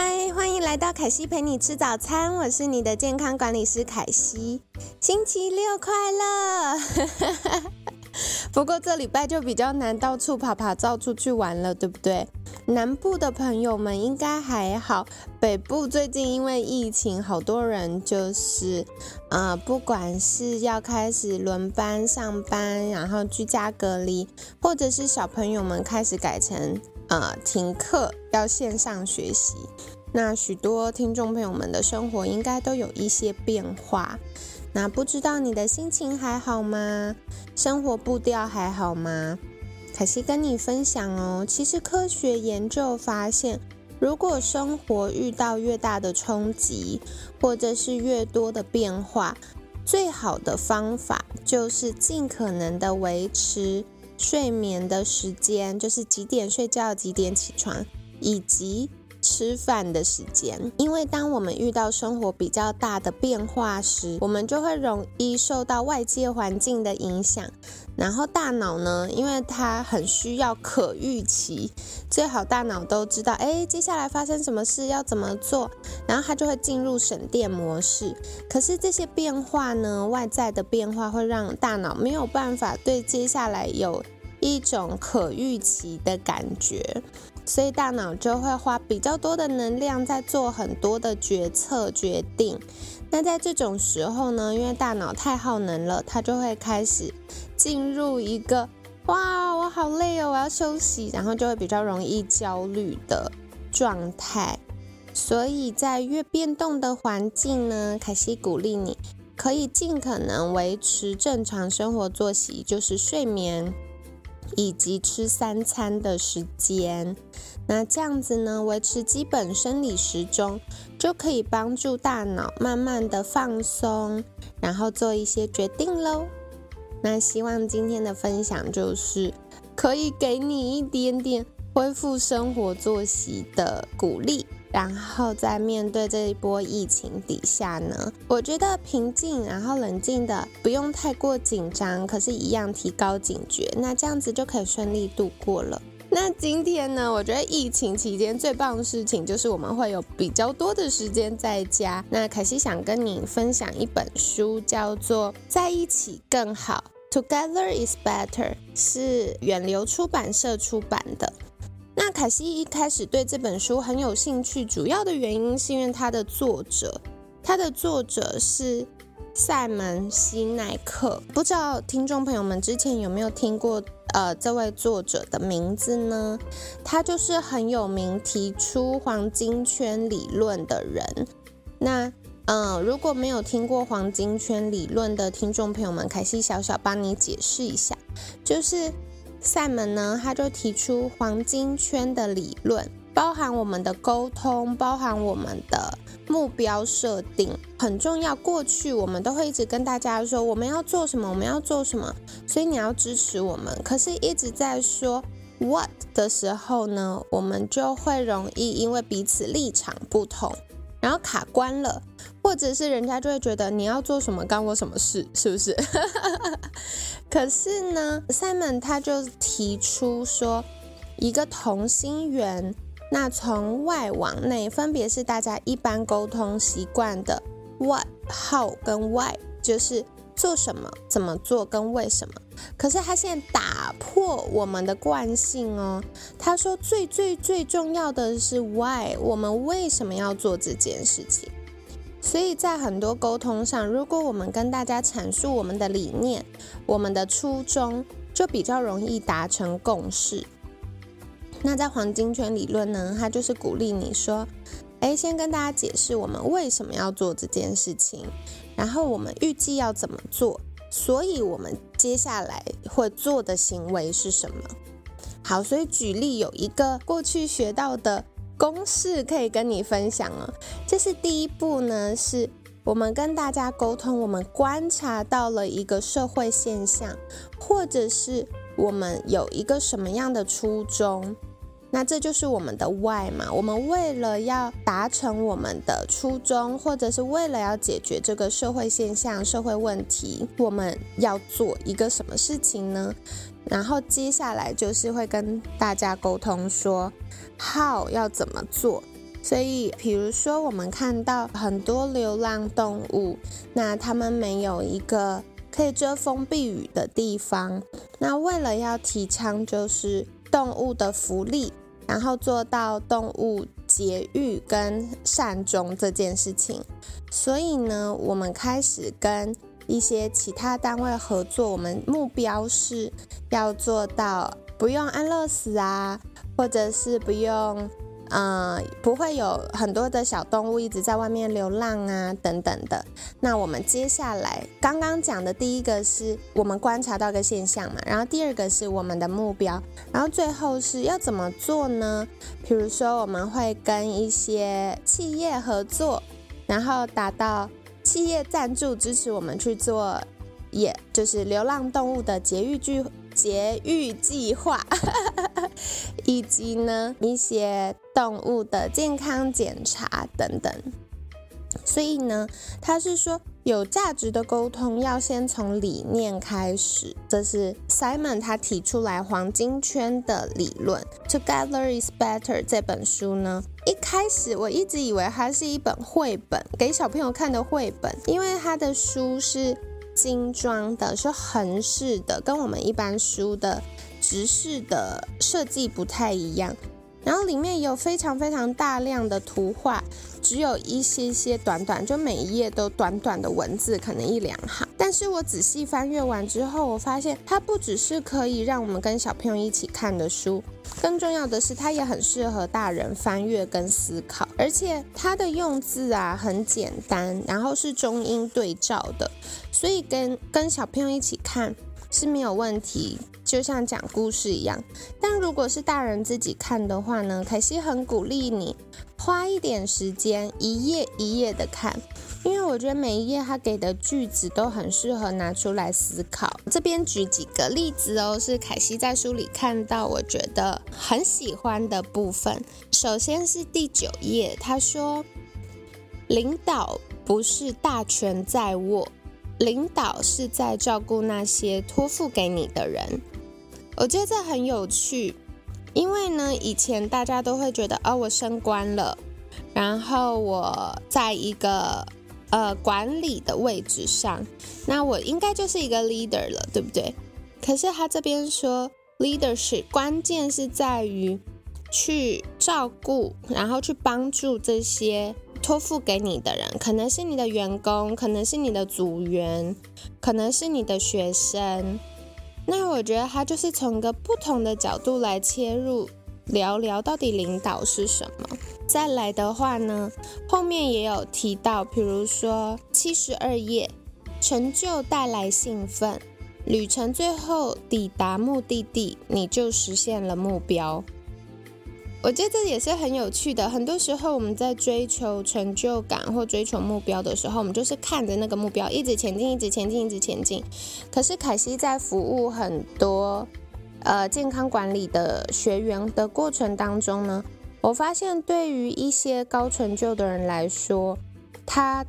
嗨，欢迎来到凯西陪你吃早餐，我是你的健康管理师凯西。星期六快乐！不过这礼拜就比较难到处跑跑照出去玩了，对不对？南部的朋友们应该还好，北部最近因为疫情，好多人就是，呃，不管是要开始轮班上班，然后居家隔离，或者是小朋友们开始改成。呃，停课要线上学习，那许多听众朋友们的生活应该都有一些变化。那不知道你的心情还好吗？生活步调还好吗？可惜跟你分享哦，其实科学研究发现，如果生活遇到越大的冲击，或者是越多的变化，最好的方法就是尽可能的维持。睡眠的时间就是几点睡觉，几点起床，以及吃饭的时间。因为当我们遇到生活比较大的变化时，我们就会容易受到外界环境的影响。然后大脑呢，因为它很需要可预期，最好大脑都知道，哎，接下来发生什么事要怎么做，然后它就会进入省电模式。可是这些变化呢，外在的变化会让大脑没有办法对接下来有。一种可预期的感觉，所以大脑就会花比较多的能量在做很多的决策决定。那在这种时候呢，因为大脑太耗能了，它就会开始进入一个“哇，我好累哦，我要休息”，然后就会比较容易焦虑的状态。所以在越变动的环境呢，凯西鼓励你可以尽可能维持正常生活作息，就是睡眠。以及吃三餐的时间，那这样子呢，维持基本生理时钟，就可以帮助大脑慢慢的放松，然后做一些决定喽。那希望今天的分享就是可以给你一点点恢复生活作息的鼓励。然后在面对这一波疫情底下呢，我觉得平静，然后冷静的，不用太过紧张，可是，一样提高警觉，那这样子就可以顺利度过了。那今天呢，我觉得疫情期间最棒的事情就是我们会有比较多的时间在家。那凯西想跟你分享一本书，叫做《在一起更好》，Together is better，是远流出版社出版的。那凯西一开始对这本书很有兴趣，主要的原因是因为它的作者，它的作者是塞门西奈克。不知道听众朋友们之前有没有听过呃这位作者的名字呢？他就是很有名，提出黄金圈理论的人。那嗯，如果没有听过黄金圈理论的听众朋友们，凯西小小帮你解释一下，就是。塞门呢，他就提出黄金圈的理论，包含我们的沟通，包含我们的目标设定，很重要。过去我们都会一直跟大家说我们要做什么，我们要做什么，所以你要支持我们。可是一直在说 what 的时候呢，我们就会容易因为彼此立场不同。然后卡关了，或者是人家就会觉得你要做什么干我什么事，是不是？可是呢，Simon 他就提出说，一个同心圆，那从外往内分别是大家一般沟通习惯的 what、how 跟 why，就是。做什么？怎么做？跟为什么？可是他现在打破我们的惯性哦。他说最最最重要的是 why，我们为什么要做这件事情？所以在很多沟通上，如果我们跟大家阐述我们的理念、我们的初衷，就比较容易达成共识。那在黄金圈理论呢，它就是鼓励你说。哎，先跟大家解释我们为什么要做这件事情，然后我们预计要怎么做，所以我们接下来会做的行为是什么？好，所以举例有一个过去学到的公式可以跟你分享哦。这是第一步呢，是我们跟大家沟通，我们观察到了一个社会现象，或者是我们有一个什么样的初衷。那这就是我们的 why 嘛？我们为了要达成我们的初衷，或者是为了要解决这个社会现象、社会问题，我们要做一个什么事情呢？然后接下来就是会跟大家沟通说 how 要怎么做。所以，比如说我们看到很多流浪动物，那他们没有一个可以遮风避雨的地方。那为了要提倡就是动物的福利。然后做到动物节育跟善终这件事情，所以呢，我们开始跟一些其他单位合作，我们目标是要做到不用安乐死啊，或者是不用。呃，不会有很多的小动物一直在外面流浪啊，等等的。那我们接下来刚刚讲的第一个是我们观察到个现象嘛，然后第二个是我们的目标，然后最后是要怎么做呢？比如说我们会跟一些企业合作，然后达到企业赞助支持我们去做，也就是流浪动物的节育计节育计划，以及呢一些。动物的健康检查等等，所以呢，他是说有价值的沟通要先从理念开始，这是 Simon 他提出来黄金圈的理论。Together is better 这本书呢，一开始我一直以为它是一本绘本，给小朋友看的绘本，因为它的书是精装的，是横式的，跟我们一般书的直式的设计不太一样。然后里面有非常非常大量的图画，只有一些些短短，就每一页都短短的文字，可能一两行。但是我仔细翻阅完之后，我发现它不只是可以让我们跟小朋友一起看的书，更重要的是它也很适合大人翻阅跟思考。而且它的用字啊很简单，然后是中英对照的，所以跟跟小朋友一起看是没有问题。就像讲故事一样，但如果是大人自己看的话呢？凯西很鼓励你花一点时间，一页一页的看，因为我觉得每一页他给的句子都很适合拿出来思考。这边举几个例子哦，是凯西在书里看到我觉得很喜欢的部分。首先是第九页，他说：“领导不是大权在握，领导是在照顾那些托付给你的人。”我觉得这很有趣，因为呢，以前大家都会觉得，哦，我升官了，然后我在一个呃管理的位置上，那我应该就是一个 leader 了，对不对？可是他这边说，leadership 关键是在于去照顾，然后去帮助这些托付给你的人，可能是你的员工，可能是你的组员，可能是你的学生。那我觉得他就是从一个不同的角度来切入，聊聊到底领导是什么。再来的话呢，后面也有提到，比如说七十二页，成就带来兴奋，旅程最后抵达目的地，你就实现了目标。我觉得这也是很有趣的。很多时候我们在追求成就感或追求目标的时候，我们就是看着那个目标一直前进，一直前进，一直前进。可是凯西在服务很多呃健康管理的学员的过程当中呢，我发现对于一些高成就的人来说，他。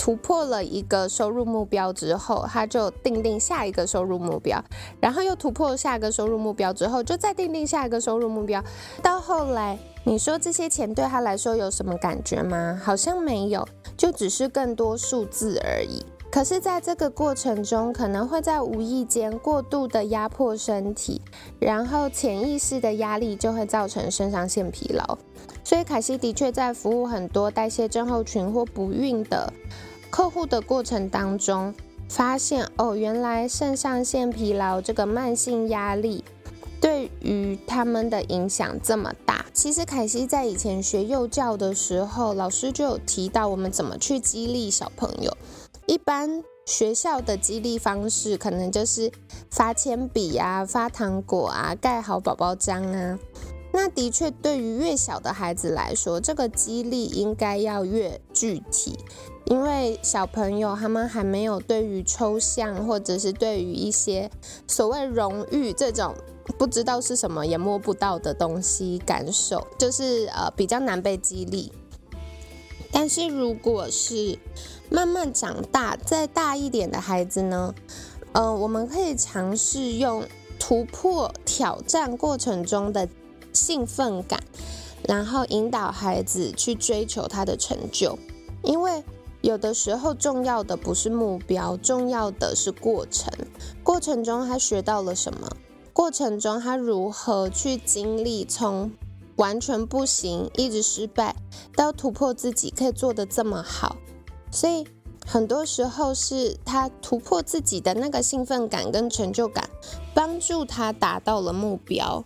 突破了一个收入目标之后，他就定定下一个收入目标，然后又突破下一个收入目标之后，就再定定下一个收入目标。到后来，你说这些钱对他来说有什么感觉吗？好像没有，就只是更多数字而已。可是，在这个过程中，可能会在无意间过度的压迫身体，然后潜意识的压力就会造成肾上腺疲劳。所以，凯西的确在服务很多代谢症候群或不孕的。客户的过程当中，发现哦，原来肾上腺疲劳这个慢性压力对于他们的影响这么大。其实凯西在以前学幼教的时候，老师就有提到我们怎么去激励小朋友。一般学校的激励方式可能就是发铅笔啊、发糖果啊、盖好宝宝章啊。那的确，对于越小的孩子来说，这个激励应该要越具体，因为小朋友他们还没有对于抽象或者是对于一些所谓荣誉这种不知道是什么也摸不到的东西感受，就是呃比较难被激励。但是如果是慢慢长大再大一点的孩子呢，呃，我们可以尝试用突破挑战过程中的。兴奋感，然后引导孩子去追求他的成就，因为有的时候重要的不是目标，重要的是过程。过程中他学到了什么？过程中他如何去经历从完全不行，一直失败，到突破自己可以做得这么好？所以很多时候是他突破自己的那个兴奋感跟成就感，帮助他达到了目标。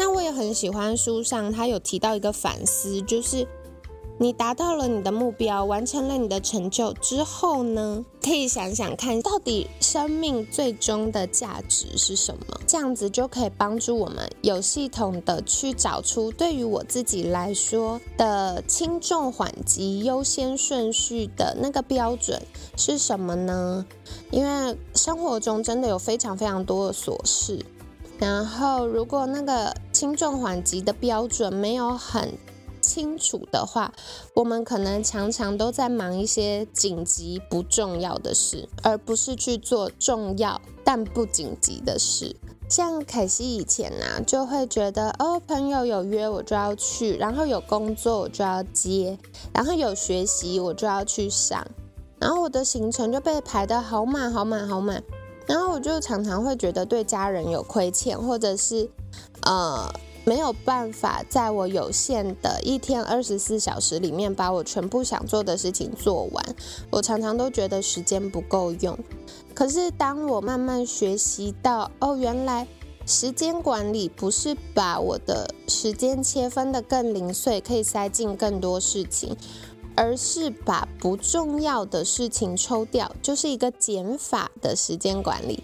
那我也很喜欢书上他有提到一个反思，就是你达到了你的目标，完成了你的成就之后呢，可以想想看，到底生命最终的价值是什么？这样子就可以帮助我们有系统的去找出对于我自己来说的轻重缓急、优先顺序的那个标准是什么呢？因为生活中真的有非常非常多的琐事。然后，如果那个轻重缓急的标准没有很清楚的话，我们可能常常都在忙一些紧急不重要的事，而不是去做重要但不紧急的事。像凯西以前呢，就会觉得哦，朋友有约我就要去，然后有工作我就要接，然后有学习我就要去上，然后我的行程就被排得好满好满好满。然后我就常常会觉得对家人有亏欠，或者是，呃，没有办法在我有限的一天二十四小时里面把我全部想做的事情做完。我常常都觉得时间不够用。可是当我慢慢学习到，哦，原来时间管理不是把我的时间切分的更零碎，可以塞进更多事情。而是把不重要的事情抽掉，就是一个减法的时间管理。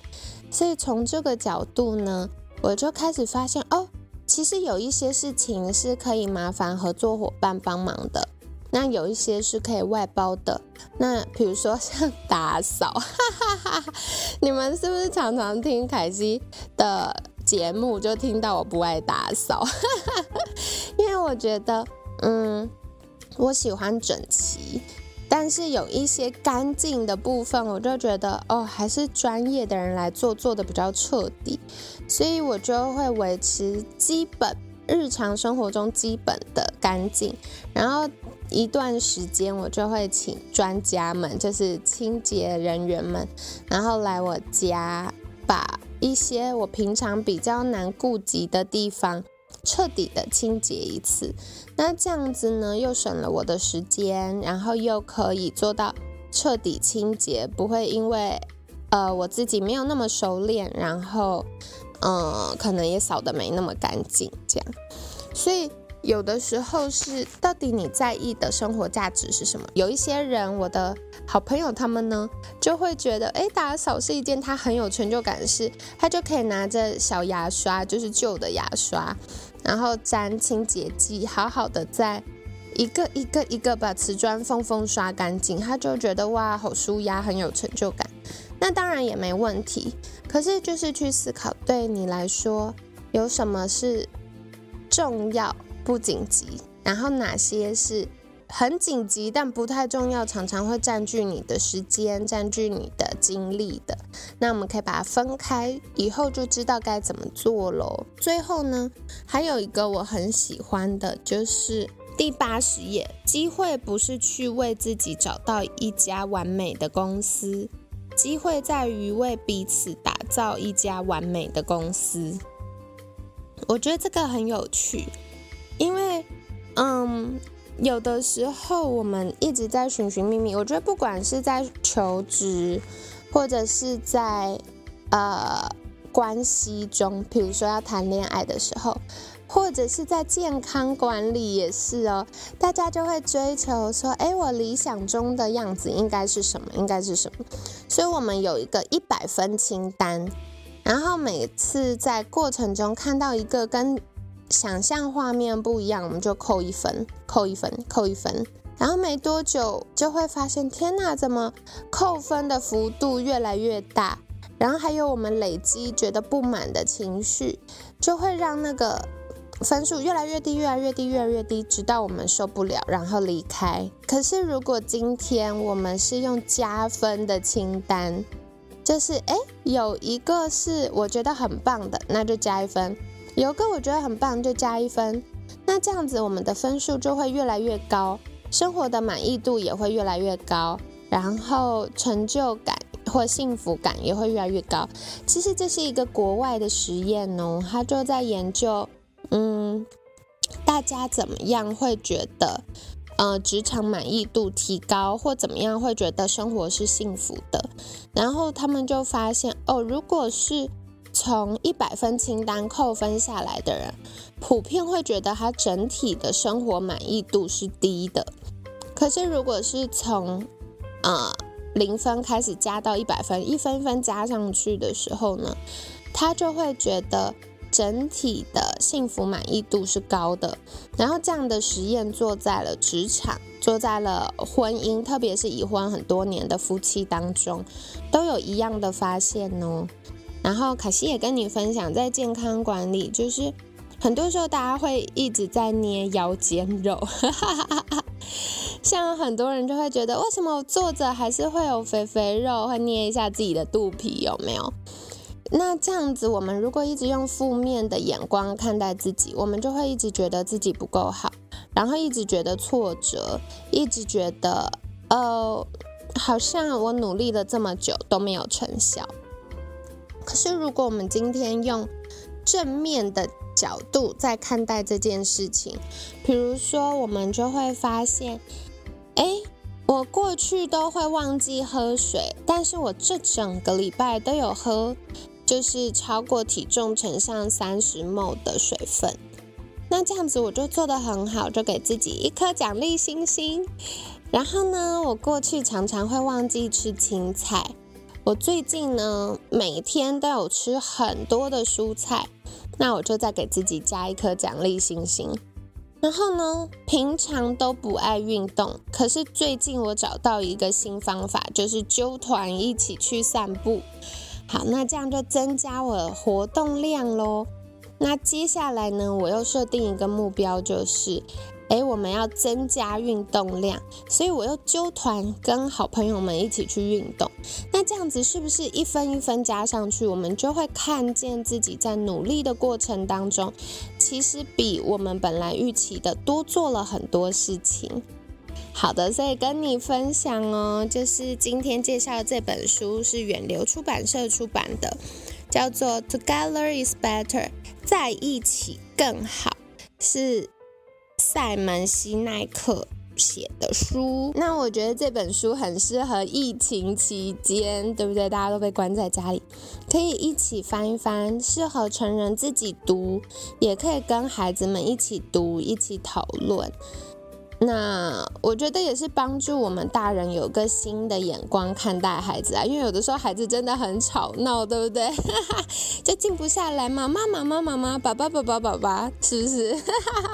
所以从这个角度呢，我就开始发现哦，其实有一些事情是可以麻烦合作伙伴帮忙的，那有一些是可以外包的。那比如说像打扫，哈哈哈，你们是不是常常听凯西的节目就听到我不爱打扫？哈哈，因为我觉得，嗯。我喜欢整齐，但是有一些干净的部分，我就觉得哦，还是专业的人来做，做的比较彻底，所以我就会维持基本日常生活中基本的干净，然后一段时间我就会请专家们，就是清洁人员们，然后来我家把一些我平常比较难顾及的地方。彻底的清洁一次，那这样子呢，又省了我的时间，然后又可以做到彻底清洁，不会因为呃我自己没有那么熟练，然后嗯可能也扫得没那么干净，这样。所以有的时候是到底你在意的生活价值是什么？有一些人，我的好朋友他们呢，就会觉得，哎，打扫是一件他很有成就感的事，他就可以拿着小牙刷，就是旧的牙刷。然后沾清洁剂，好好的在一个一个一个把瓷砖缝缝刷干净，他就觉得哇，好舒压，很有成就感。那当然也没问题，可是就是去思考，对你来说有什么是重要不紧急，然后哪些是。很紧急但不太重要，常常会占据你的时间、占据你的精力的。那我们可以把它分开，以后就知道该怎么做喽。最后呢，还有一个我很喜欢的，就是第八十页。机会不是去为自己找到一家完美的公司，机会在于为彼此打造一家完美的公司。我觉得这个很有趣，因为，嗯。有的时候我们一直在寻寻觅觅，我觉得不管是在求职，或者是在呃关系中，比如说要谈恋爱的时候，或者是在健康管理也是哦，大家就会追求说，哎，我理想中的样子应该是什么？应该是什么？所以我们有一个一百分清单，然后每次在过程中看到一个跟想象画面不一样，我们就扣一分，扣一分，扣一分。然后没多久就会发现，天哪，怎么扣分的幅度越来越大？然后还有我们累积觉得不满的情绪，就会让那个分数越来越低，越来越低，越来越低，直到我们受不了，然后离开。可是如果今天我们是用加分的清单，就是哎，有一个是我觉得很棒的，那就加一分；有个我觉得很棒，就加一分。那这样子我们的分数就会越来越高。生活的满意度也会越来越高，然后成就感或幸福感也会越来越高。其实这是一个国外的实验哦，他就在研究，嗯，大家怎么样会觉得，呃，职场满意度提高，或怎么样会觉得生活是幸福的。然后他们就发现，哦，如果是从一百分清单扣分下来的人，普遍会觉得他整体的生活满意度是低的。可是如果是从，呃，零分开始加到一百分，一分分加上去的时候呢，他就会觉得整体的幸福满意度是高的。然后这样的实验做在了职场，做在了婚姻，特别是已婚很多年的夫妻当中，都有一样的发现哦。然后卡西也跟你分享，在健康管理，就是很多时候大家会一直在捏腰间肉，像很多人就会觉得，为什么我坐着还是会有肥肥肉，会捏一下自己的肚皮，有没有？那这样子，我们如果一直用负面的眼光看待自己，我们就会一直觉得自己不够好，然后一直觉得挫折，一直觉得，呃，好像我努力了这么久都没有成效。可是，如果我们今天用正面的角度在看待这件事情，比如说，我们就会发现，哎，我过去都会忘记喝水，但是我这整个礼拜都有喝，就是超过体重乘上三十 m 的水分。那这样子我就做得很好，就给自己一颗奖励星星。然后呢，我过去常常会忘记吃青菜。我最近呢，每天都有吃很多的蔬菜，那我就再给自己加一颗奖励星星。然后呢，平常都不爱运动，可是最近我找到一个新方法，就是揪团一起去散步。好，那这样就增加我的活动量喽。那接下来呢，我又设定一个目标，就是。哎，我们要增加运动量，所以我又揪团跟好朋友们一起去运动。那这样子是不是一分一分加上去，我们就会看见自己在努力的过程当中，其实比我们本来预期的多做了很多事情。好的，所以跟你分享哦，就是今天介绍的这本书是远流出版社出版的，叫做《Together is Better》，在一起更好，是。塞门西奈克写的书，那我觉得这本书很适合疫情期间，对不对？大家都被关在家里，可以一起翻一翻，适合成人自己读，也可以跟孩子们一起读，一起讨论。那我觉得也是帮助我们大人有个新的眼光看待孩子啊，因为有的时候孩子真的很吵闹，对不对？就静不下来，嘛妈妈妈妈妈，爸爸爸爸爸爸，是不是？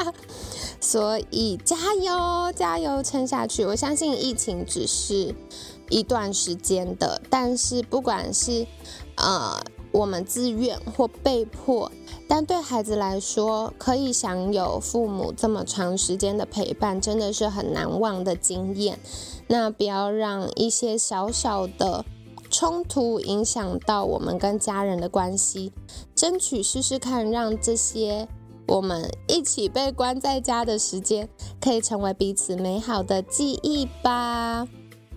所以加油加油，撑下去！我相信疫情只是一段时间的，但是不管是呃我们自愿或被迫，但对孩子来说，可以享有父母这么长时间的陪伴，真的是很难忘的经验。那不要让一些小小的冲突影响到我们跟家人的关系，争取试试看，让这些。我们一起被关在家的时间，可以成为彼此美好的记忆吧。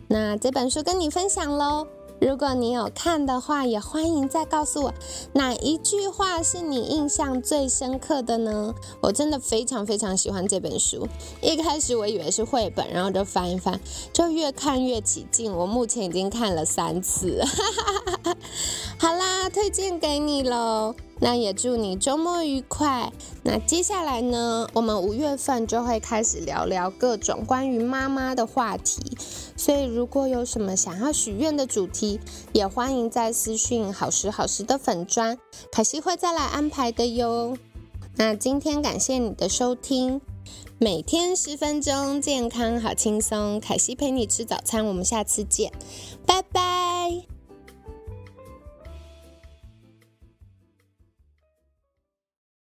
那这本书跟你分享喽，如果你有看的话，也欢迎再告诉我哪一句话是你印象最深刻的呢？我真的非常非常喜欢这本书。一开始我以为是绘本，然后就翻一翻，就越看越起劲。我目前已经看了三次，好啦，推荐给你喽。那也祝你周末愉快。那接下来呢，我们五月份就会开始聊聊各种关于妈妈的话题。所以如果有什么想要许愿的主题，也欢迎在私讯好时好时的粉砖，凯西会再来安排的哟。那今天感谢你的收听，每天十分钟，健康好轻松。凯西陪你吃早餐，我们下次见，拜拜。